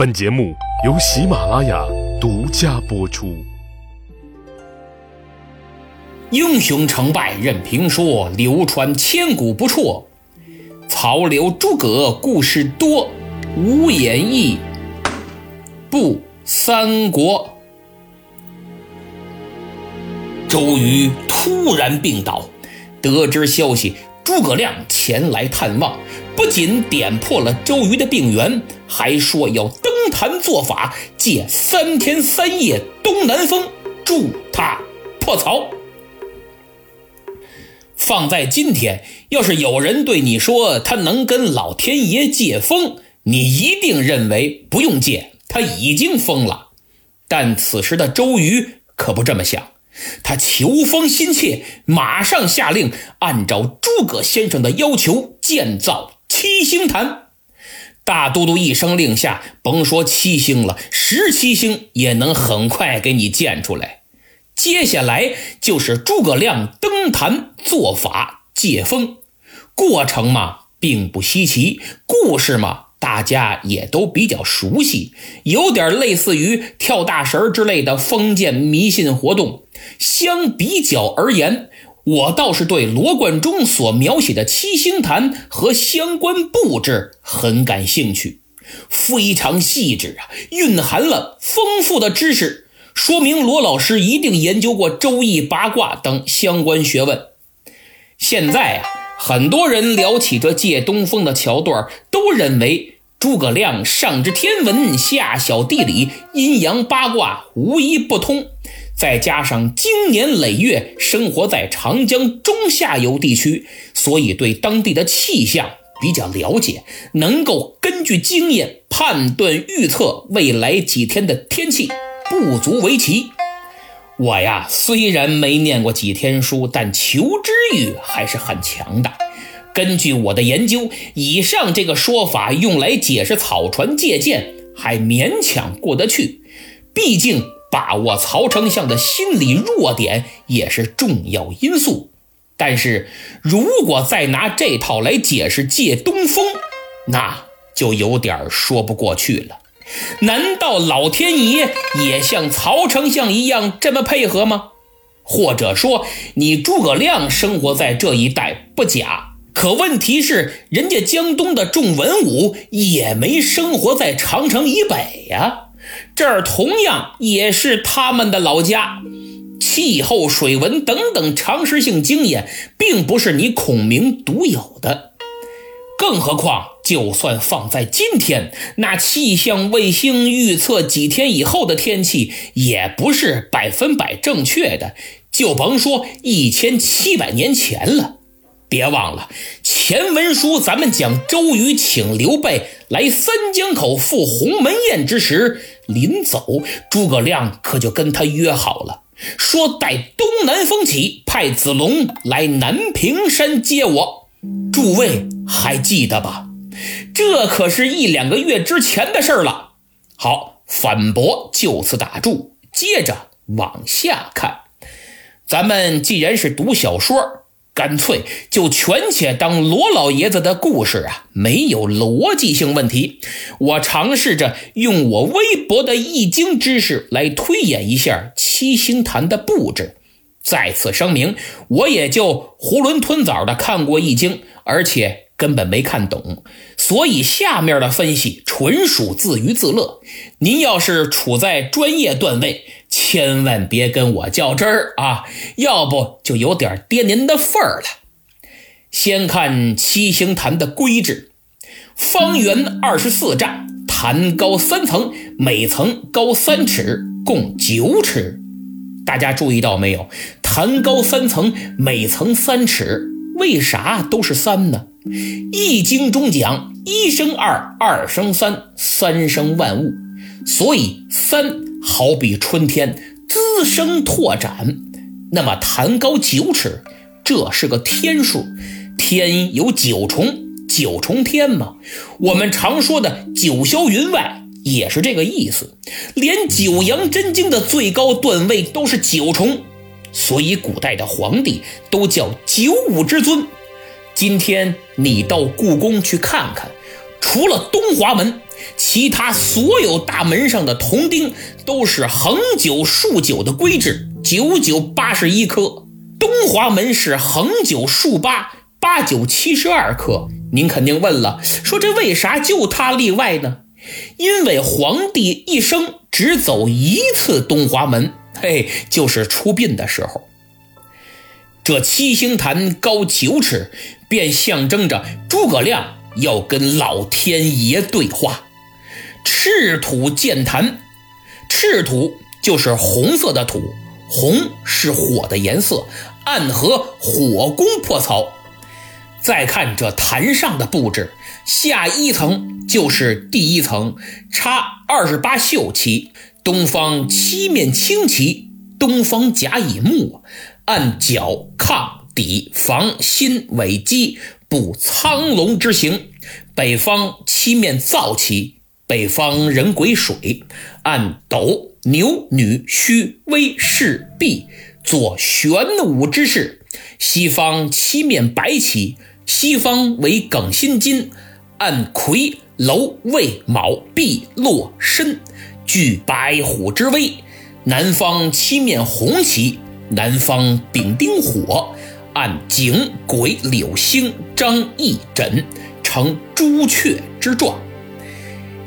本节目由喜马拉雅独家播出。英雄成败任评说，流传千古不辍。曹刘诸葛故事多，无演义不三国。周瑜突然病倒，得知消息，诸葛亮前来探望，不仅点破了周瑜的病源，还说要登坛做法，借三天三夜东南风，助他破曹。放在今天，要是有人对你说他能跟老天爷借风，你一定认为不用借，他已经疯了。但此时的周瑜可不这么想。他求风心切，马上下令按照诸葛先生的要求建造七星坛。大都督一声令下，甭说七星了，十七星也能很快给你建出来。接下来就是诸葛亮登坛做法借风，过程嘛并不稀奇，故事嘛。大家也都比较熟悉，有点类似于跳大神之类的封建迷信活动。相比较而言，我倒是对罗贯中所描写的七星坛和相关布置很感兴趣，非常细致啊，蕴含了丰富的知识，说明罗老师一定研究过《周易》《八卦》等相关学问。现在啊。很多人聊起这借东风的桥段，都认为诸葛亮上知天文，下晓地理，阴阳八卦无一不通。再加上经年累月生活在长江中下游地区，所以对当地的气象比较了解，能够根据经验判断预测未来几天的天气，不足为奇。我呀，虽然没念过几天书，但求知欲还是很强的。根据我的研究，以上这个说法用来解释草船借箭，还勉强过得去。毕竟把握曹丞相的心理弱点也是重要因素。但是如果再拿这套来解释借东风，那就有点说不过去了。难道老天爷也像曹丞相一样这么配合吗？或者说，你诸葛亮生活在这一带不假，可问题是，人家江东的众文武也没生活在长城以北呀，这儿同样也是他们的老家，气候、水文等等常识性经验，并不是你孔明独有的，更何况。就算放在今天，那气象卫星预测几天以后的天气也不是百分百正确的，就甭说一千七百年前了。别忘了前文书，咱们讲周瑜请刘备来三江口赴鸿门宴之时，临走，诸葛亮可就跟他约好了，说待东南风起，派子龙来南屏山接我。诸位还记得吧？这可是一两个月之前的事了。好，反驳就此打住，接着往下看。咱们既然是读小说，干脆就全且当罗老爷子的故事啊，没有逻辑性问题。我尝试着用我微薄的易经知识来推演一下七星坛的布置。再次声明，我也就囫囵吞枣的看过易经，而且。根本没看懂，所以下面的分析纯属自娱自乐。您要是处在专业段位，千万别跟我较真儿啊，要不就有点跌您的份儿了。先看七星坛的规制：方圆二十四丈，坛高三层，每层高三尺，共九尺。大家注意到没有？坛高三层，每层三尺，为啥都是三呢？易经中讲一生二，二生三，三生万物，所以三好比春天滋生拓展。那么弹高九尺，这是个天数，天有九重，九重天嘛。我们常说的九霄云外也是这个意思，连九阳真经的最高段位都是九重，所以古代的皇帝都叫九五之尊。今天你到故宫去看看，除了东华门，其他所有大门上的铜钉都是横九竖九的规制，九九八十一颗。东华门是横九竖八，八九七十二颗。您肯定问了，说这为啥就他例外呢？因为皇帝一生只走一次东华门，嘿，就是出殡的时候。这七星坛高九尺，便象征着诸葛亮要跟老天爷对话。赤土建坛，赤土就是红色的土，红是火的颜色，暗合火攻破曹。再看这坛上的布置，下一层就是第一层，插二十八绣旗，东方七面青旗，东方甲乙木，按角亢底防心尾基布苍龙之形；北方七面皂旗，北方人癸水，按斗牛女虚微士弼做玄武之势；西方七面白旗。西方为庚辛金，按癸楼未卯弼洛申，具白虎之威。南方七面红旗，南方丙丁火，按井癸柳星张翼轸，呈朱雀之状。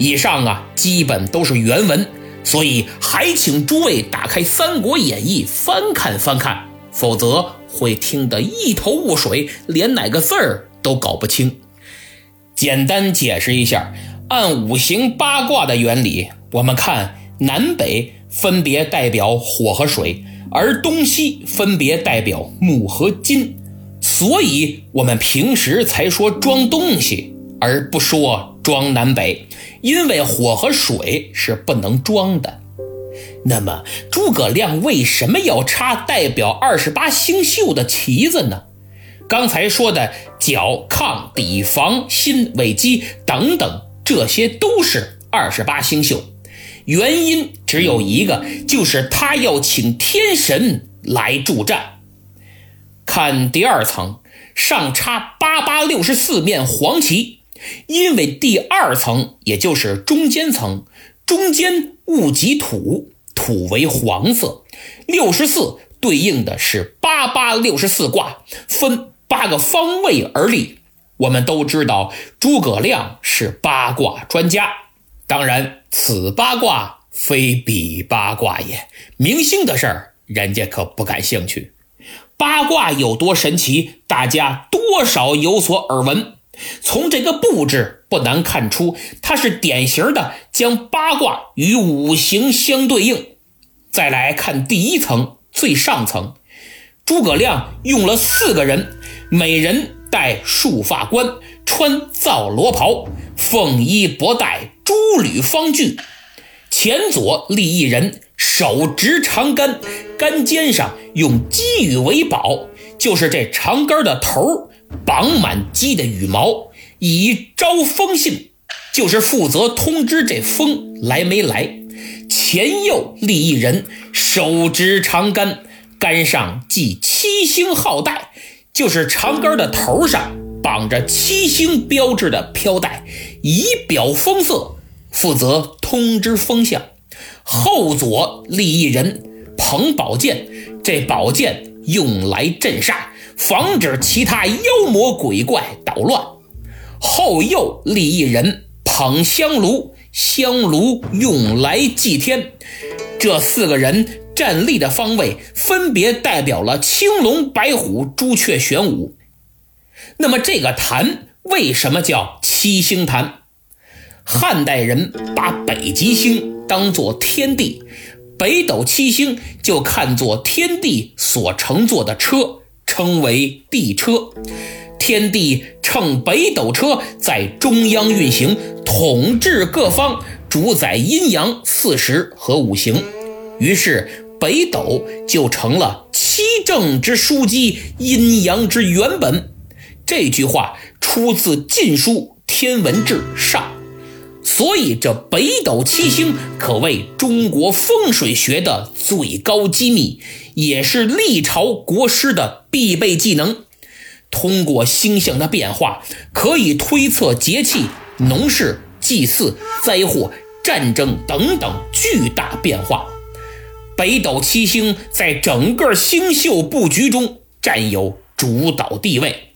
以上啊，基本都是原文，所以还请诸位打开《三国演义》翻看翻看，否则。会听得一头雾水，连哪个字儿都搞不清。简单解释一下，按五行八卦的原理，我们看南北分别代表火和水，而东西分别代表木和金，所以我们平时才说装东西，而不说装南北，因为火和水是不能装的。那么诸葛亮为什么要插代表二十八星宿的旗子呢？刚才说的角亢底房心尾基等等，这些都是二十八星宿。原因只有一个，就是他要请天神来助战。看第二层，上插八八六十四面黄旗，因为第二层也就是中间层，中间戊己土。土为黄色，六十四对应的是八八六十四卦，分八个方位而立。我们都知道诸葛亮是八卦专家，当然此八卦非彼八卦也。明星的事儿，人家可不感兴趣。八卦有多神奇，大家多少有所耳闻。从这个布置不难看出，它是典型的将八卦与五行相对应。再来看第一层最上层，诸葛亮用了四个人，每人戴束发冠，穿皂罗袍，凤衣博带，朱履方具。前左立一人，手执长杆，杆尖上用鸡羽为宝，就是这长杆的头绑满鸡的羽毛，以招风信，就是负责通知这风来没来。前右立一人，手执长杆，杆上系七星号带，就是长杆的头上绑着七星标志的飘带，以表风色，负责通知风向。后左立一人，捧宝剑，这宝剑用来镇煞，防止其他妖魔鬼怪捣乱。后又立一人，捧香炉。香炉用来祭天，这四个人站立的方位分别代表了青龙、白虎、朱雀、玄武。那么这个坛为什么叫七星坛？汉代人把北极星当作天地，北斗七星就看作天地所乘坐的车，称为地车。天地乘北斗车在中央运行，统治各方，主宰阴阳四时和五行。于是北斗就成了七政之枢机，阴阳之原本。这句话出自《晋书·天文志上》，所以这北斗七星可谓中国风水学的最高机密，也是历朝国师的必备技能。通过星象的变化，可以推测节气，农事、祭祀、灾祸、战争等等巨大变化。北斗七星在整个星宿布局中占有主导地位。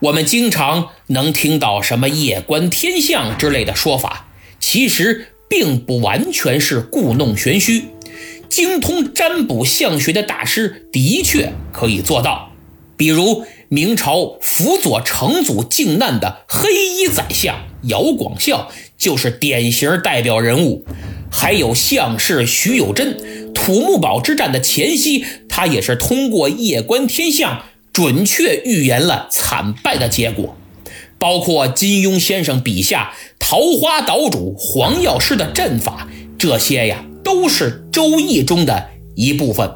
我们经常能听到什么夜观天象之类的说法，其实并不完全是故弄玄虚。精通占卜相学的大师的确可以做到，比如明朝辅佐成祖靖难的黑衣宰相姚广孝就是典型代表人物。还有相士徐有贞，土木堡之战的前夕，他也是通过夜观天象。准确预言了惨败的结果，包括金庸先生笔下桃花岛主黄药师的阵法，这些呀都是《周易》中的一部分。《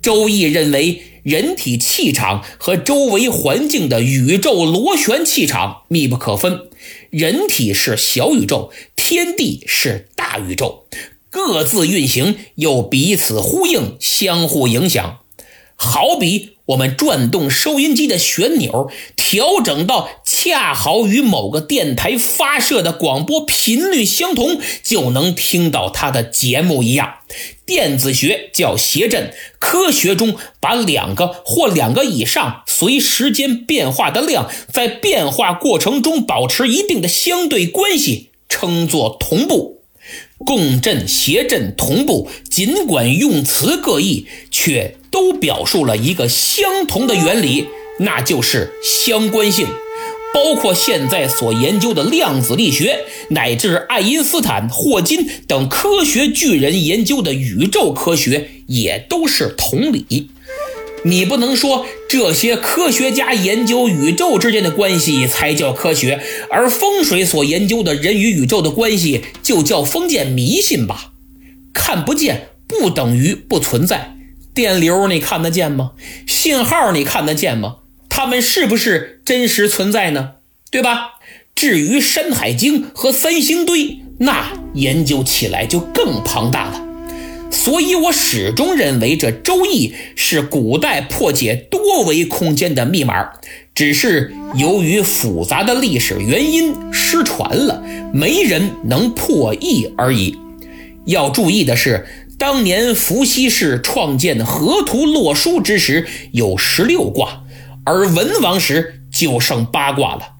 周易》认为，人体气场和周围环境的宇宙螺旋气场密不可分，人体是小宇宙，天地是大宇宙，各自运行又彼此呼应，相互影响。好比我们转动收音机的旋钮，调整到恰好与某个电台发射的广播频率相同，就能听到它的节目一样。电子学叫谐振，科学中把两个或两个以上随时间变化的量，在变化过程中保持一定的相对关系，称作同步。共振、谐振、同步，尽管用词各异，却都表述了一个相同的原理，那就是相关性。包括现在所研究的量子力学，乃至爱因斯坦、霍金等科学巨人研究的宇宙科学，也都是同理。你不能说这些科学家研究宇宙之间的关系才叫科学，而风水所研究的人与宇宙的关系就叫封建迷信吧？看不见不等于不存在，电流你看得见吗？信号你看得见吗？它们是不是真实存在呢？对吧？至于《山海经》和三星堆，那研究起来就更庞大了。所以，我始终认为这《周易》是古代破解多维空间的密码，只是由于复杂的历史原因失传了，没人能破译而已。要注意的是，当年伏羲氏创建河图洛书之时有十六卦，而文王时就剩八卦了。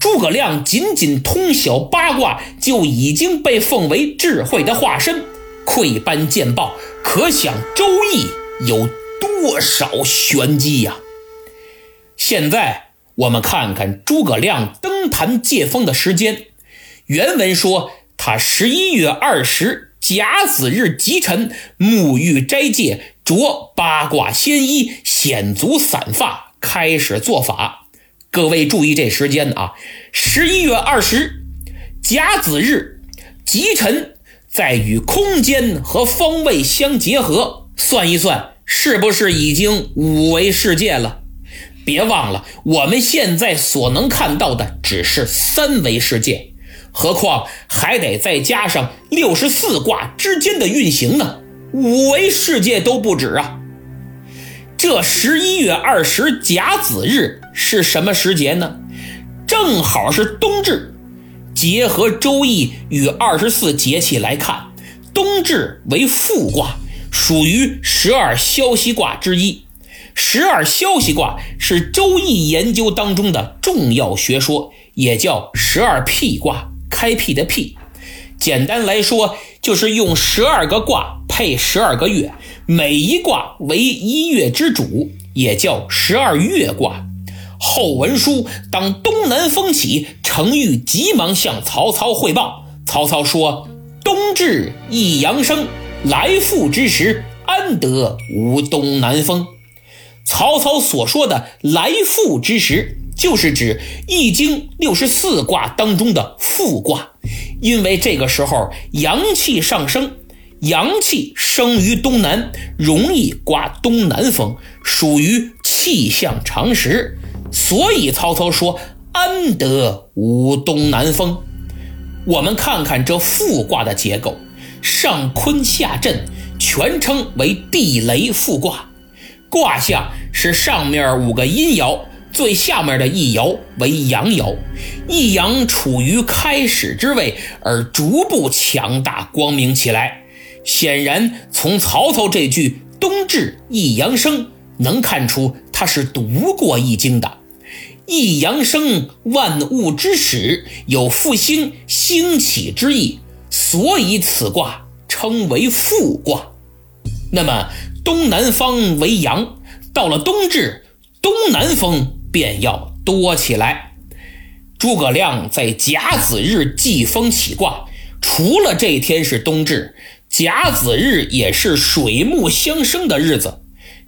诸葛亮仅仅通晓八卦，就已经被奉为智慧的化身。窥斑见豹，可想《周易》有多少玄机呀！现在我们看看诸葛亮登坛借风的时间。原文说他十一月二十甲子日吉辰，沐浴斋戒，着八卦仙衣，显足散发，开始做法。各位注意这时间啊！十一月二十甲子日吉辰。在与空间和方位相结合，算一算，是不是已经五维世界了？别忘了，我们现在所能看到的只是三维世界，何况还得再加上六十四卦之间的运行呢，五维世界都不止啊！这十一月二十甲子日是什么时节呢？正好是冬至。结合《周易》与二十四节气来看，冬至为复卦，属于十二消息卦之一。十二消息卦是《周易》研究当中的重要学说，也叫十二辟卦，开辟的辟。简单来说，就是用十二个卦配十二个月，每一卦为一月之主，也叫十二月卦。后文书，当东南风起，程昱急忙向曹操汇报。曹操说：“冬至一阳生，来复之时，安得无东南风？”曹操所说的“来复之时”，就是指《易经》六十四卦当中的复卦，因为这个时候阳气上升，阳气生于东南，容易刮东南风，属于气象常识。所以曹操说：“安得无东南风？”我们看看这复卦的结构，上坤下震，全称为地雷复卦。卦象是上面五个阴爻，最下面的一爻为阳爻，一阳处于开始之位，而逐步强大光明起来。显然，从曹操这句“冬至一阳生”能看出他是读过《易经》的。一阳生，万物之始，有复兴、兴起之意，所以此卦称为复卦。那么，东南方为阳，到了冬至，东南风便要多起来。诸葛亮在甲子日祭风起卦，除了这天是冬至。甲子日也是水木相生的日子，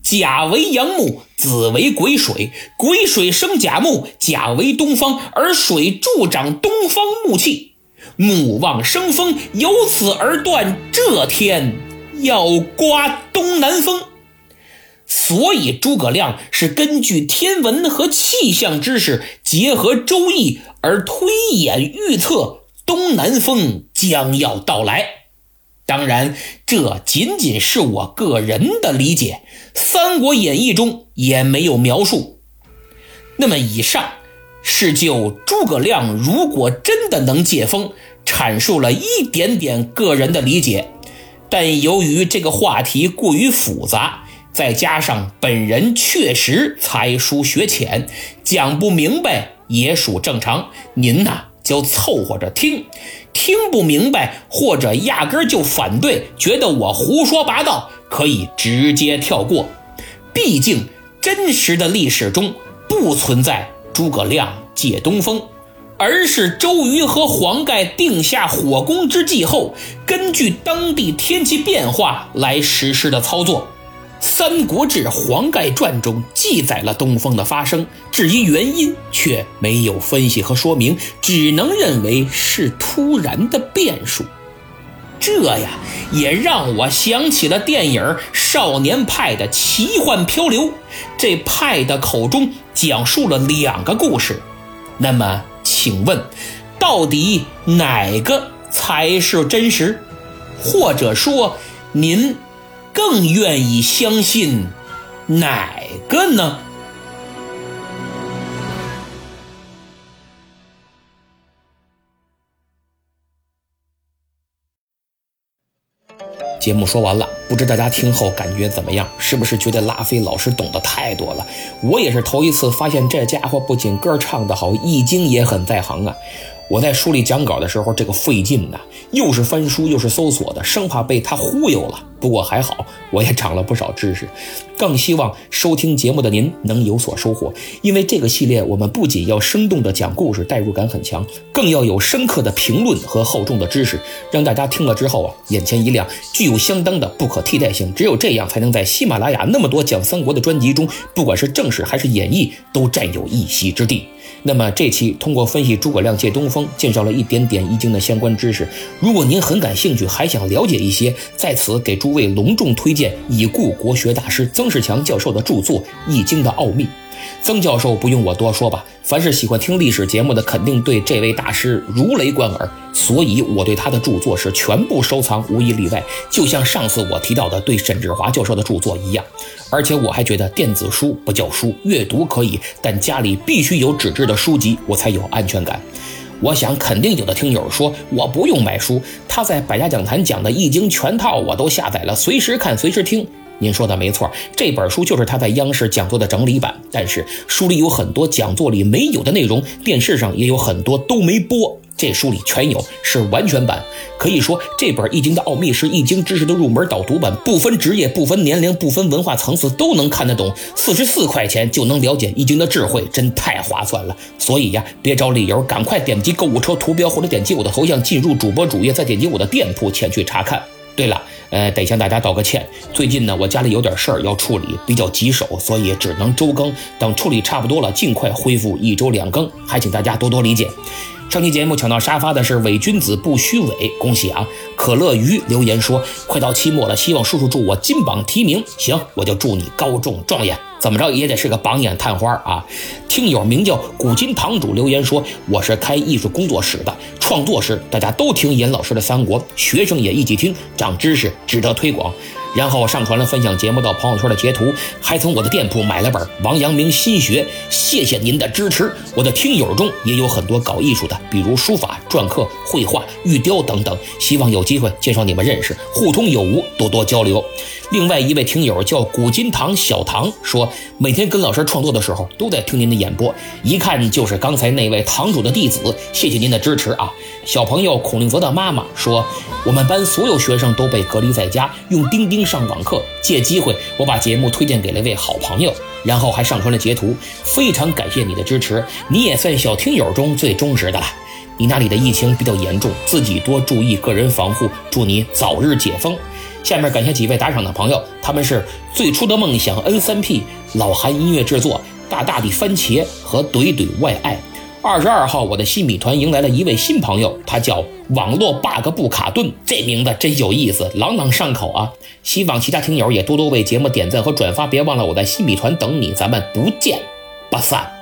甲为阳木，子为癸水，癸水生甲木，甲为东方，而水助长东方木气，木旺生风，由此而断这天要刮东南风。所以诸葛亮是根据天文和气象知识，结合周易而推演预测东南风将要到来。当然，这仅仅是我个人的理解，《三国演义》中也没有描述。那么，以上是就诸葛亮如果真的能解封，阐述了一点点个人的理解。但由于这个话题过于复杂，再加上本人确实才疏学浅，讲不明白也属正常。您呐，就凑合着听。听不明白，或者压根就反对，觉得我胡说八道，可以直接跳过。毕竟真实的历史中不存在诸葛亮借东风，而是周瑜和黄盖定下火攻之计后，根据当地天气变化来实施的操作。《三国志·黄盖传》中记载了东风的发生，至于原因却没有分析和说明，只能认为是突然的变数。这呀，也让我想起了电影《少年派的奇幻漂流》，这派的口中讲述了两个故事。那么，请问，到底哪个才是真实？或者说，您？更愿意相信哪个呢？节目说完了，不知大家听后感觉怎么样？是不是觉得拉菲老师懂得太多了？我也是头一次发现，这家伙不仅歌唱得好，易经也很在行啊。我在书里讲稿的时候，这个费劲呐，又是翻书又是搜索的，生怕被他忽悠了。不过还好，我也长了不少知识。更希望收听节目的您能有所收获，因为这个系列我们不仅要生动的讲故事，代入感很强，更要有深刻的评论和厚重的知识，让大家听了之后啊，眼前一亮，具有相当的不可替代性。只有这样，才能在喜马拉雅那么多讲三国的专辑中，不管是正史还是演绎，都占有一席之地。那么这期通过分析诸葛亮借东风，介绍了一点点易经的相关知识。如果您很感兴趣，还想了解一些，在此给诸位隆重推荐已故国学大师曾仕强教授的著作《易经的奥秘》。曾教授不用我多说吧。凡是喜欢听历史节目的，肯定对这位大师如雷贯耳，所以我对他的著作是全部收藏，无一例外。就像上次我提到的对沈志华教授的著作一样。而且我还觉得电子书不叫书，阅读可以，但家里必须有纸质的书籍，我才有安全感。我想肯定有的听友说我不用买书，他在百家讲坛讲的《易经》全套我都下载了，随时看，随时听。您说的没错，这本书就是他在央视讲座的整理版。但是书里有很多讲座里没有的内容，电视上也有很多都没播，这书里全有，是完全版。可以说，这本《易经的奥秘》是易经知识的入门导读版，不分职业、不分年龄、不分文化层次都能看得懂。四十四块钱就能了解易经的智慧，真太划算了。所以呀，别找理由，赶快点击购物车图标或者点击我的头像进入主播主页，再点击我的店铺前去查看。对了。呃，得向大家道个歉。最近呢，我家里有点事儿要处理，比较棘手，所以只能周更。等处理差不多了，尽快恢复一周两更，还请大家多多理解。上期节目抢到沙发的是伪君子不虚伪，恭喜啊！可乐鱼留言说，快到期末了，希望叔叔祝我金榜题名。行，我就祝你高中状元。怎么着也得是个榜眼探花啊！听友名叫古今堂主留言说：“我是开艺术工作室的，创作时大家都听严老师的三国，学生也一起听，长知识，值得推广。”然后上传了分享节目到朋友圈的截图，还从我的店铺买了本《王阳明心学》。谢谢您的支持！我的听友中也有很多搞艺术的，比如书法、篆刻、绘画、玉雕等等，希望有机会介绍你们认识，互通有无，多多交流。另外一位听友叫古今堂小唐，说每天跟老师创作的时候都在听您的演播，一看就是刚才那位堂主的弟子。谢谢您的支持啊！小朋友孔令泽的妈妈说，我们班所有学生都被隔离在家，用钉钉上网课。借机会，我把节目推荐给了一位好朋友，然后还上传了截图。非常感谢你的支持，你也算小听友中最忠实的了。你那里的疫情比较严重，自己多注意个人防护。祝你早日解封。下面感谢几位打赏的朋友，他们是最初的梦想 N 三 P、老韩音乐制作、大大的番茄和怼怼外爱。二十二号，我的新米团迎来了一位新朋友，他叫网络 bug 不卡顿，这名字真有意思，朗朗上口啊！希望其他听友也多多为节目点赞和转发，别忘了我在新米团等你，咱们不见不散。